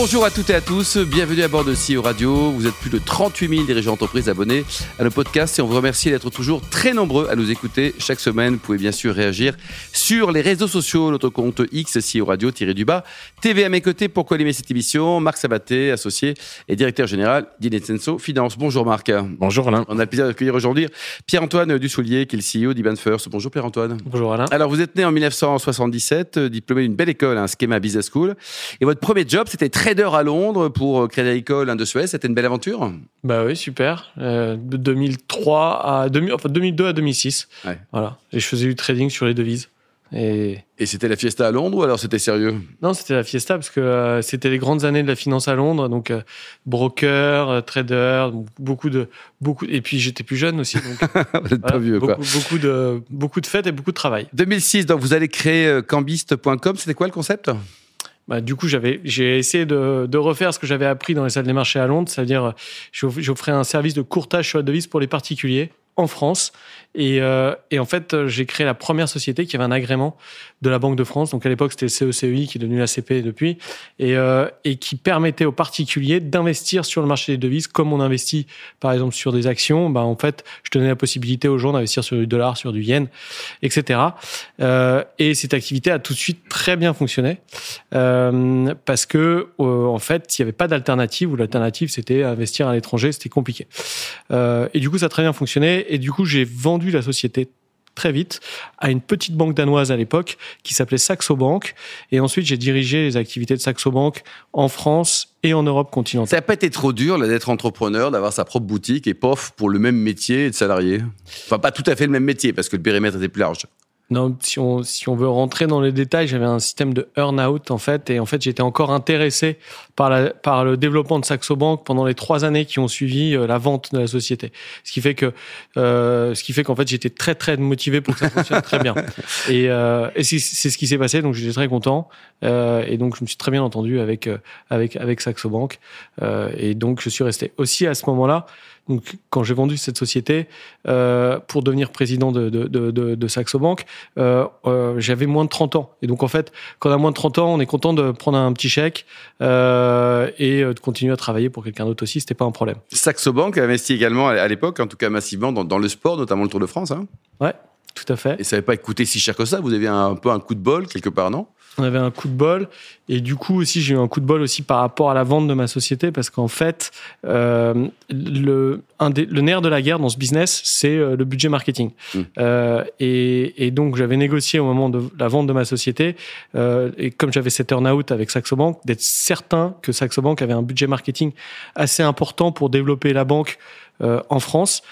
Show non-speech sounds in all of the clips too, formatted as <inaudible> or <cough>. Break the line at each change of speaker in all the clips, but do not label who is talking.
Bonjour à toutes et à tous, bienvenue à bord de CEO Radio. Vous êtes plus de 38 000 dirigeants d'entreprise abonnés à nos podcasts et on vous remercie d'être toujours très nombreux à nous écouter chaque semaine. Vous pouvez bien sûr réagir sur les réseaux sociaux, notre compte X, CEO Radio, tiré du bas. TV à mes côtés pour co-animer cette émission, Marc Sabaté, associé et directeur général d'Inetsenso Finance. Bonjour Marc.
Bonjour Alain.
On a le plaisir d'accueillir aujourd'hui Pierre-Antoine Dussoulier, qui est le CEO d'Iban First. Bonjour Pierre-Antoine.
Bonjour Alain.
Alors vous êtes né en 1977, diplômé d'une belle école, un Schema Business School, et votre premier job c'était trader à Londres pour Crédit Agricole Suez. C'était une belle aventure?
Bah oui, super. Euh, de 2003 à 2000, enfin 2002 à 2006. Ouais. Voilà. Et je faisais du trading sur les devises.
Et, et c'était la fiesta à Londres ou alors c'était sérieux?
Non, c'était la fiesta parce que euh, c'était les grandes années de la finance à Londres, donc euh, broker, euh, trader, beaucoup de beaucoup et puis j'étais plus jeune aussi, donc <laughs>
voilà, pas vieux,
beaucoup,
quoi.
beaucoup de beaucoup de fêtes et beaucoup de travail.
2006, donc vous allez créer cambiste.com. C'était quoi le concept?
Bah, du coup, j'avais, j'ai essayé de, de, refaire ce que j'avais appris dans les salles des marchés à Londres, c'est-à-dire j'offrais un service de courtage sur la devise pour les particuliers en France. Et, euh, et en fait, j'ai créé la première société qui avait un agrément de la Banque de France. Donc à l'époque, c'était le CECEI qui est devenu la CP depuis, et, euh, et qui permettait aux particuliers d'investir sur le marché des devises, comme on investit par exemple sur des actions. Bah en fait, je donnais la possibilité aux gens d'investir sur du dollar, sur du yen, etc. Euh, et cette activité a tout de suite très bien fonctionné parce que en fait, il n'y avait pas d'alternative ou l'alternative c'était investir à l'étranger, c'était compliqué. Et du coup, ça a très bien fonctionné. Et du coup, j'ai vendu la société très vite à une petite banque danoise à l'époque qui s'appelait Saxo Bank. Et ensuite, j'ai dirigé les activités de Saxo Bank en France et en Europe continentale.
Ça n'a pas été trop dur d'être entrepreneur, d'avoir sa propre boutique et pof pour le même métier et de salarié Enfin, pas tout à fait le même métier parce que le périmètre était plus large.
Non, si on, si on veut rentrer dans les détails, j'avais un système de earn-out en fait, et en fait j'étais encore intéressé par, la, par le développement de Saxo Bank pendant les trois années qui ont suivi euh, la vente de la société. Ce qui fait que, euh, ce qui fait qu'en fait j'étais très très motivé pour que ça fonctionne très bien. <laughs> Et, euh, et c'est ce qui s'est passé, donc j'étais très content, euh, et donc je me suis très bien entendu avec euh, avec avec Saxo Bank, euh, et donc je suis resté aussi à ce moment-là. Donc, quand j'ai vendu cette société euh, pour devenir président de, de, de, de, de Saxo Bank, euh, euh, j'avais moins de 30 ans. Et donc, en fait, quand on a moins de 30 ans, on est content de prendre un petit chèque euh, et de continuer à travailler pour quelqu'un d'autre aussi. C'était pas un problème.
Saxo Bank a investi également à l'époque, en tout cas massivement, dans, dans le sport, notamment le Tour de France. Hein
ouais, tout à fait.
Et ça n'avait pas coûté si cher que ça. Vous avez un, un peu un coup de bol quelque part, non?
On avait un coup de bol et du coup aussi j'ai eu un coup de bol aussi par rapport à la vente de ma société parce qu'en fait euh, le un des, le nerf de la guerre dans ce business c'est euh, le budget marketing mmh. euh, et, et, donc j'avais négocié au moment de la vente de ma société euh, et comme j'avais cet earn out avec Saxo Bank d'être certain que Saxo Bank avait un budget marketing assez important pour développer la banque en France.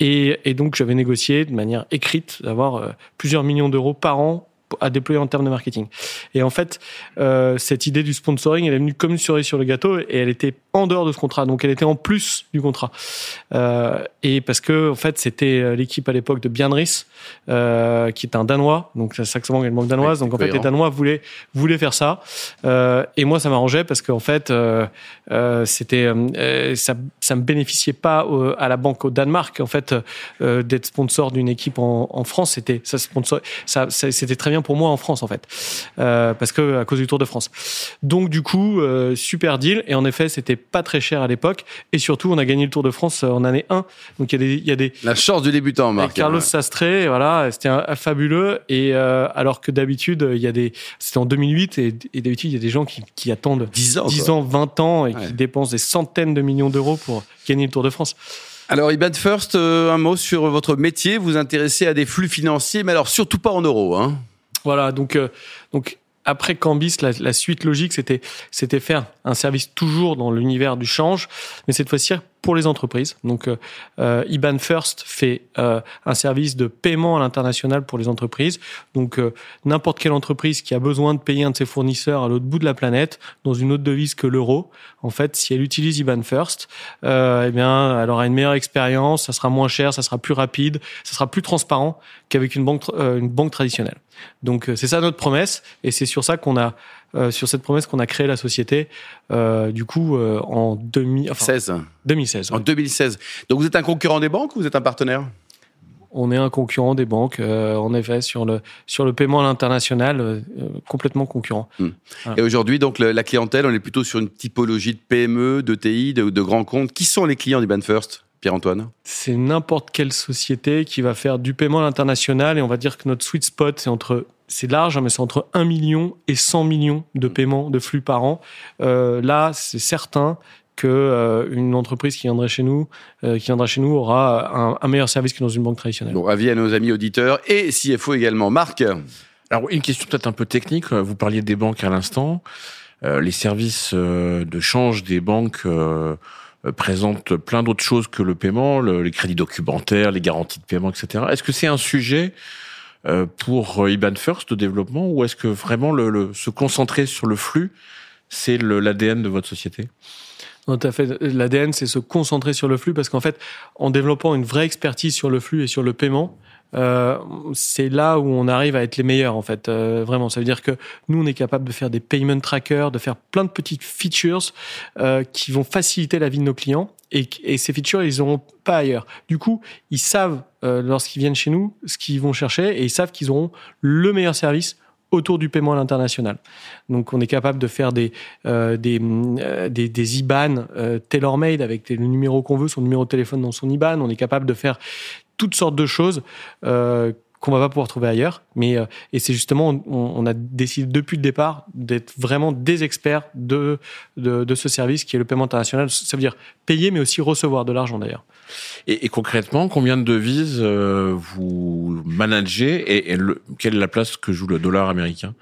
Et, et donc, j'avais négocié de manière écrite d'avoir euh, plusieurs millions d'euros par an à déployer en termes de marketing. Et en fait, euh, cette idée du sponsoring, elle est venue comme une cerise sur le gâteau et elle était en dehors de ce contrat, donc elle était en plus du contrat. Euh, et parce que en fait, c'était l'équipe à l'époque de Bianris, euh, qui est un Danois, donc Saxo Bank est une banque danoise, ouais, donc en fait les Danois voulaient voulaient faire ça. Euh, et moi, ça m'arrangeait parce qu'en fait, euh, c'était ça, ça me bénéficiait pas à la banque au Danemark en fait d'être sponsor d'une équipe en, en France. C'était ça sponsor, ça c'était très bien pour moi en France en fait, euh, parce que à cause du Tour de France. Donc du coup, euh, super deal. Et en effet, c'était pas très cher à l'époque. Et surtout, on a gagné le Tour de France en année 1. Donc il y a des, il y a des
la chance du débutant, Marc.
Carlos Sastre, voilà, c'était fabuleux. Et euh, alors que d'habitude, il y a des, c'était en 2008 et, et d'habitude il y a des gens qui, qui attendent
10 ans,
10 ans, 20 ans et ouais. qui dépensent des centaines de millions d'euros pour gagner le Tour de France.
Alors, Iban First, euh, un mot sur votre métier. Vous vous intéressez à des flux financiers, mais alors surtout pas en euros. Hein.
Voilà, donc, euh, donc après Cambis, la, la suite logique, c'était c'était faire un service toujours dans l'univers du change, mais cette fois-ci pour les entreprises. Donc, euh, IBAN First fait euh, un service de paiement à l'international pour les entreprises. Donc, euh, n'importe quelle entreprise qui a besoin de payer un de ses fournisseurs à l'autre bout de la planète dans une autre devise que l'euro, en fait, si elle utilise IBAN First, eh bien, elle aura une meilleure expérience, ça sera moins cher, ça sera plus rapide, ça sera plus transparent qu'avec une banque une banque traditionnelle. Donc c'est ça notre promesse et c'est sur ça qu'on a sur cette promesse qu'on a créé la société du coup en
2016.
2016.
En 2016. Donc vous êtes un concurrent des banques ou vous êtes un partenaire?
On est un concurrent des banques, en effet, sur le, sur le paiement à l'international, complètement concurrent.
Hmm. Et aujourd'hui, donc, la clientèle, on est plutôt sur une typologie de PME, de TI, de, de grands comptes. Qui sont les clients d'Iban First Pierre-Antoine
C'est n'importe quelle société qui va faire du paiement à l'international et on va dire que notre sweet spot, c'est entre c'est large, hein, mais c'est entre 1 million et 100 millions de paiements de flux par an. Euh, là, c'est certain que euh, une entreprise qui viendrait chez nous, euh, qui viendra chez nous, aura un, meilleur service que dans une banque traditionnelle.
Bon, avis à nos amis auditeurs et CFO également. Marc
Alors, une question peut-être un peu technique. Vous parliez des banques à l'instant. les services de change des banques euh, présente plein d'autres choses que le paiement, les crédits documentaires, les garanties de paiement, etc. Est-ce que c'est un sujet euh, pour euh, IBAN First de développement ou est-ce que vraiment le, se concentrer sur le flux, c'est l'ADN de votre société?
Tout à fait. L'ADN, c'est se concentrer sur le flux parce qu'en fait, en développant une vraie expertise sur le flux et sur le paiement, euh, c'est là où on arrive à être les meilleurs en fait. Euh, vraiment, ça veut dire que nous on est capable de faire des payment trackers, de faire plein de petites features euh, qui vont faciliter la vie de nos clients. Et, ces features, ils n'auront pas ailleurs. Du coup, ils savent lorsqu'ils viennent chez nous ce qu'ils vont chercher et ils savent qu'ils auront le meilleur service autour du paiement à l'international. Donc, on est capable de faire des des, des, des IBAN tailor-made avec le numéro qu'on veut, son numéro de téléphone dans son IBAN. On est capable de faire toutes sortes de choses euh, qu'on va pas pouvoir trouver ailleurs. Mais euh, et c'est justement, on, on, a décidé depuis le départ d'être vraiment des experts de, de, de ce service qui est le paiement international. Ça veut dire payer, mais aussi recevoir de l'argent d'ailleurs.
Et, et, concrètement, combien de devises euh, vous managez et, quelle est la place que joue le dollar américain?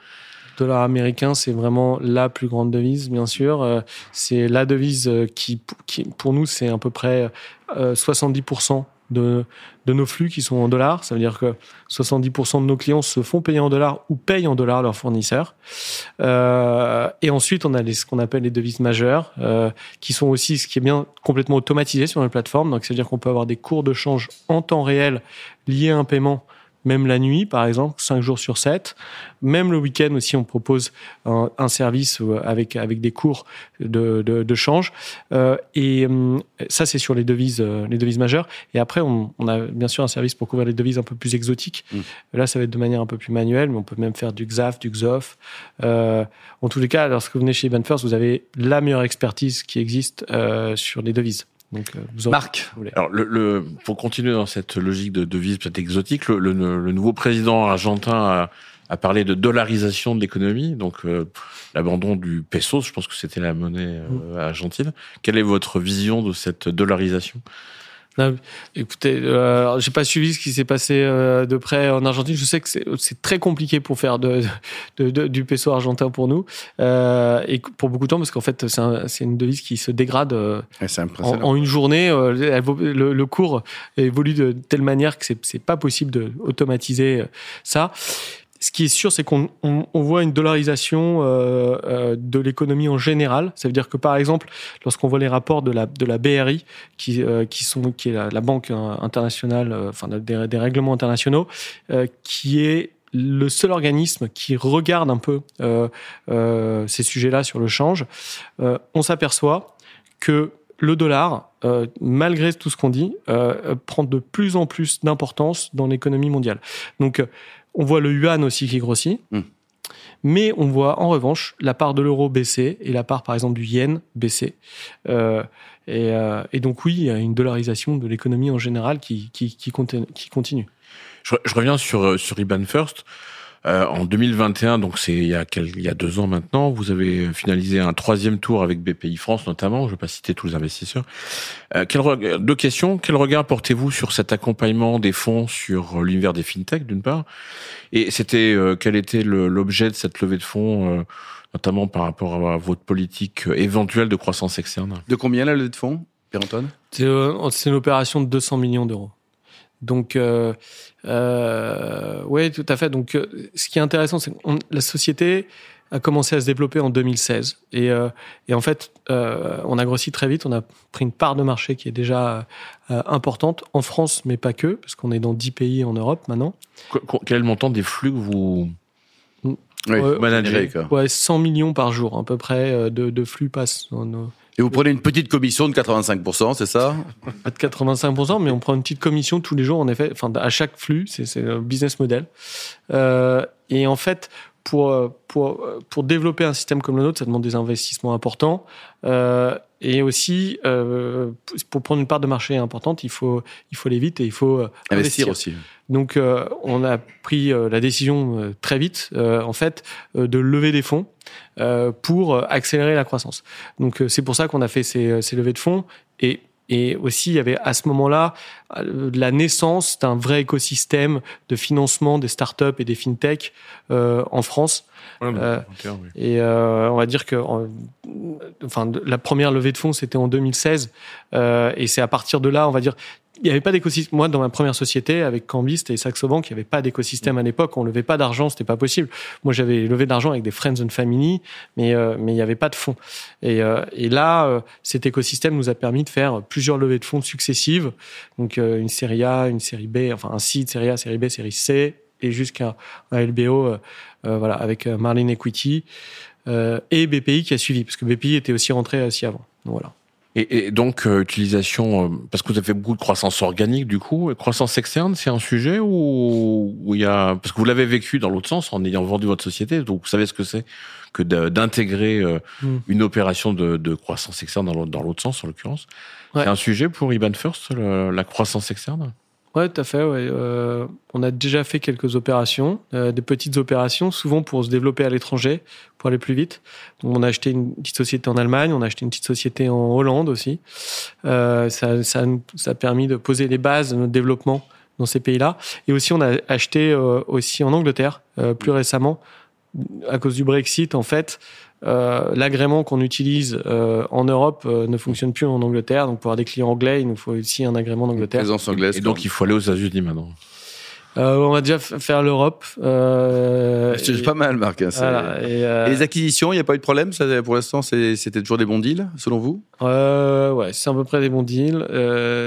Le dollar américain, c'est vraiment la plus grande devise, bien sûr. Euh, c'est la devise qui, qui pour nous, c'est à peu près 70% de, nos flux qui sont en dollars. Ça veut dire que 70% de nos clients se font payer en dollars ou payent en dollars leurs fournisseurs. Euh, et ensuite, on a les, ce qu'on appelle les devises majeures, euh, qui sont aussi ce qui est bien complètement automatisé sur la plateforme. Donc, ça veut dire qu'on peut avoir des cours de change en temps réel liés à un paiement même la nuit, par exemple, 5 jours sur 7. Même le week-end aussi, on propose un, un, service euh, avec, avec des cours de, de, de change. Euh, et euh, ça, c'est sur les devises, euh, les devises majeures. Et après, on, on, a bien sûr un service pour couvrir les devises un peu plus exotiques. Mmh. Là, ça va être de manière un peu plus manuelle, mais on peut même faire du XAF, du XOF. Euh, en tous les cas, lorsque vous venez chez First, vous avez la meilleure expertise qui existe sur les devises.
Donc, euh, Marc.
Alors, le, le, pour continuer dans cette logique de devise peut-être exotique, le, le, nouveau président argentin a, a, parlé de dollarisation de l'économie, donc euh, l'abandon du peso, je pense que c'était la monnaie euh, argentine. Quelle est votre vision de cette dollarisation?
Écoutez, euh, j'ai pas suivi ce qui s'est passé euh, de près en Argentine. Je sais que c'est très compliqué pour faire de, de, de, du peso argentin pour nous euh, et pour beaucoup de temps parce qu'en fait c'est une devise qui se dégrade euh, en, en, une journée. Euh, le, le, cours évolue de telle manière que c'est pas possible de automatiser ça ce qui est sûr, c'est qu'on on, on voit une dollarisation euh, euh, de l'économie en général. Ça veut dire que, par exemple, lorsqu'on voit les rapports de la, de la BRI, qui, euh, qui, sont, qui est la, banque internationale, euh, enfin des, des, règlements internationaux, euh, qui est le seul organisme qui regarde un peu ces sujets-là sur le change, on s'aperçoit que le dollar, euh, malgré tout ce qu'on dit, euh, prend de plus en plus d'importance dans l'économie mondiale. Donc, on voit le yuan aussi qui grossit. Mm. Mais on voit en revanche la part de l'euro baisser et la part par exemple du yen baisser. Euh, et, euh, et, donc oui, il y a une dollarisation de l'économie en général qui, qui, qui, continue.
Je, je, reviens sur, sur IBAN First. Euh, en 2021, donc c'est il y a il y a deux ans maintenant, vous avez finalisé un troisième tour avec BPI France notamment. Je ne vais pas citer tous les investisseurs. Euh, quel, deux questions. Quel regard portez-vous sur cet accompagnement des fonds sur l'univers des fintech d'une part, et c'était euh, quel était l'objet de cette levée de fonds, euh, notamment par rapport à votre politique éventuelle de croissance externe?
De combien la levée de fonds, Pierre-Antoine?
C'est une opération de 200 millions d'euros. Donc, euh, euh, oui, tout à fait. Donc, euh, ce qui est intéressant, c'est que la société, a commencé à se développer en 2016. Et, et en fait, on a grossi très vite. On a pris une part de marché qui est déjà importante en France, mais pas que, parce qu'on est dans 10 pays en Europe maintenant.
Quel est le montant des flux que vous
oui,
manager, Ouais, 100 millions par jour, à peu près, euh, de, de flux passent.
Et vous prenez une petite commission de 85%, c'est ça
Pas de 85%, mais on prend une petite commission tous les jours, en effet, à chaque flux, c'est le business model. Euh, et en fait, pour, pour, pour développer un système comme le nôtre, ça demande des investissements importants. Euh, et aussi, euh, pour prendre une part de marché importante, il faut, il faut aller vite et il faut euh, investir,
aussi.
Donc, euh, on a pris euh, la décision très vite, en fait, de lever des fonds pour accélérer la croissance. Donc, c'est pour ça qu'on a fait ces, ces levées de fonds. Et et aussi, il y avait à ce moment-là la naissance d'un vrai écosystème de financement des startups et des fintechs euh, en France. Euh, et euh, on va dire que, enfin, la première levée de fonds, c'était en 2016. et c'est à partir de là, on va dire, il n'y avait pas d'écosystème. Moi, dans ma première société, avec Cambist et Saxo Bank, il n'y avait pas d'écosystème à l'époque. On levait pas d'argent, c'était pas possible. Moi, j'avais levé d'argent avec des friends and family, mais euh, mais il n'y avait pas de fonds. Et, euh, et là, euh, cet écosystème nous a permis de faire plusieurs levées de fonds successives. Donc une série A, une série B, enfin un seed, série A, série B, série C, et jusqu'à un LBO, voilà, avec Marlin Equity et BPI qui a suivi, parce que BPI était aussi rentré aussi avant. Donc, voilà.
Et, et donc, euh, utilisation, euh, parce que vous avez fait beaucoup de croissance organique, du coup, et croissance externe, c'est un sujet où, où il y a, parce que vous l'avez vécu dans l'autre sens en ayant vendu votre société, donc vous savez ce que c'est que d'intégrer euh, mm. une opération de, de, croissance externe dans l'autre sens, en l'occurrence. C'est un sujet pour Iban First, la croissance externe?
Ouais, tout à fait. Ouais. Euh, on a déjà fait quelques opérations, euh, des petites opérations, souvent pour se développer à l'étranger, pour aller plus vite. Donc, on a acheté une petite société en Allemagne, on a acheté une petite société en Hollande aussi. Euh, ça, ça, ça, a permis de poser les bases de notre développement dans ces pays-là. Et aussi, on a acheté euh, aussi en Angleterre euh, plus récemment, à cause du Brexit, en fait. Euh, l'agrément qu'on utilise euh, en Europe euh, ne fonctionne plus en Angleterre. Donc, pour avoir des clients anglais, il nous faut aussi un agrément d'Angleterre.
Présence anglaise.
Et donc, il faut aller aux États-Unis maintenant.
Euh, on va déjà faire l'Europe.
Euh, c'est pas mal, Marc. Hein, et, et, les acquisitions, il n'y a pas eu de problème ça, Pour l'instant, c'était toujours des bons deals, selon vous?
Euh, Ouais, c'est à peu près des bons deals.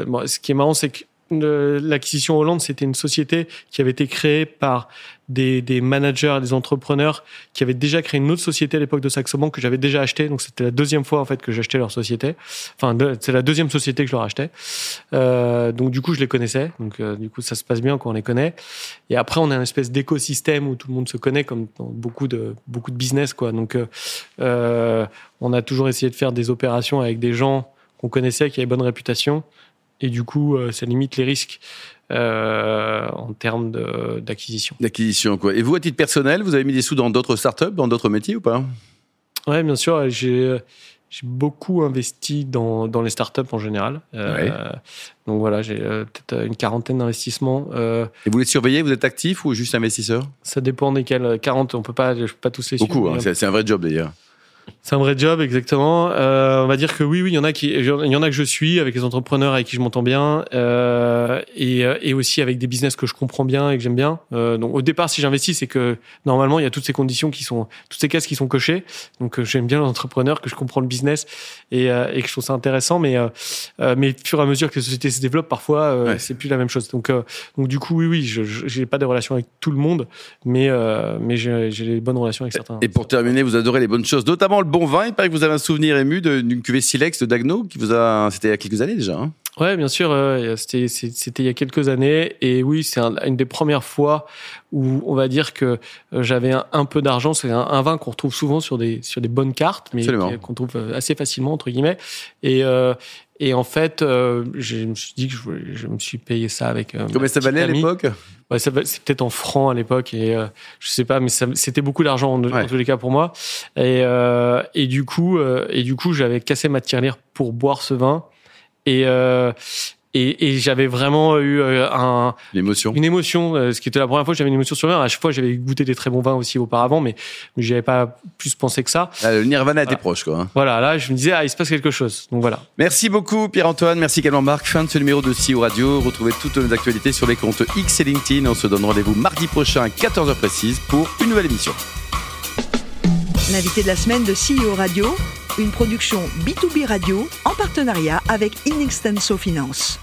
Bon, ce qui est marrant, c'est que l'acquisition Hollande, c'était une société qui avait été créée par des, des managers, des entrepreneurs qui avaient déjà créé une autre société à l'époque de Saxo Bank que j'avais déjà acheté. Donc c'était la deuxième fois en fait que j'achetais leur société. Enfin, c'est la deuxième société que je leur achetais. Euh, donc du coup, je les connaissais. Donc euh, du coup, ça se passe bien quand on les connaît. Et après, on a une espèce d'écosystème où tout le monde se connaît, comme dans beaucoup de beaucoup de business quoi. Donc euh, euh on a toujours essayé de faire des opérations avec des gens qu'on connaissait, qui avaient bonne réputation et du coup, euh, ça limite les risques euh, en termes d'acquisition.
D'acquisition, quoi. Et vous, à titre personnel, vous avez mis des sous dans d'autres startups, dans d'autres métiers ou pas?
Ouais, bien sûr. J'ai beaucoup investi dans, dans les startups en général. Euh, donc voilà, j'ai peut-être une quarantaine d'investissements.
Euh, Et vous les surveillez Vous êtes actif ou juste investisseur?
Ça dépend desquels. 40, on peut pas, je peux pas tous les
suivre. Beaucoup, hein, c'est un vrai job d'ailleurs.
C'est un vrai job, exactement. Euh, on va dire que oui, oui, il y en a qui, il y en a que je suis avec les entrepreneurs avec qui je m'entends bien, euh, et, et aussi avec des business que je comprends bien et que j'aime bien. Euh, donc au départ, si j'investis, c'est que normalement il y a toutes ces conditions qui sont, toutes ces cases qui sont cochées. Donc euh, j'aime bien l'entrepreneur, que je comprends le business et, euh, et que je trouve ça intéressant. Mais euh, mais au fur et à mesure que les sociétés se développent, parfois ouais. c'est plus la même chose. Donc donc du coup, oui, oui, je j'ai pas des relations avec tout le monde, mais mais j'ai des bonnes relations avec certains.
Et pour terminer, vous adorez les bonnes choses, notamment le bon vin. Il paraît que vous avez un souvenir ému d'une cuvée Silex de Dagno qui vous a. C'était il y a quelques années déjà. Hein
Ouais, bien sûr. Euh, c'était c'était il y a quelques années et oui, c'est une des premières fois où on va dire que euh, j'avais un, peu d'argent. C'est un, vin qu'on retrouve souvent sur des sur des bonnes cartes, mais qu'on trouve euh, assez facilement entre guillemets. Et euh, et en fait, euh, je me suis dit que je, je me suis payé ça avec. Euh,
Combien ça valait à l'époque?
Ouais, C'est peut-être en francs à l'époque et euh, je sais pas, mais c'était beaucoup d'argent en, en, tous les cas pour moi. Et, et du coup, et du coup, j'avais cassé ma tirelire pour boire ce vin. Et, euh, et, et j'avais vraiment eu euh, un,
une émotion.
Une émotion, euh, ce qui était la première fois que j'avais une émotion sur vin. À chaque fois, j'avais goûté des très bons vins aussi auparavant, mais, mais j'avais pas plus pensé que ça.
Ah, le Nirvana était proche, quoi. Hein.
Voilà, là, je me disais, ah, il se passe quelque chose. Donc voilà.
Merci beaucoup, Pierre-Antoine. Merci également, Marc. Fin de ce numéro de CEO Radio. Retrouvez toutes nos actualités sur les comptes X et LinkedIn. On se donne rendez-vous mardi prochain à 14h précise pour une nouvelle émission.
L'invité de la semaine de CEO Radio, une production B2B Radio en partenariat avec Inextenso Finance.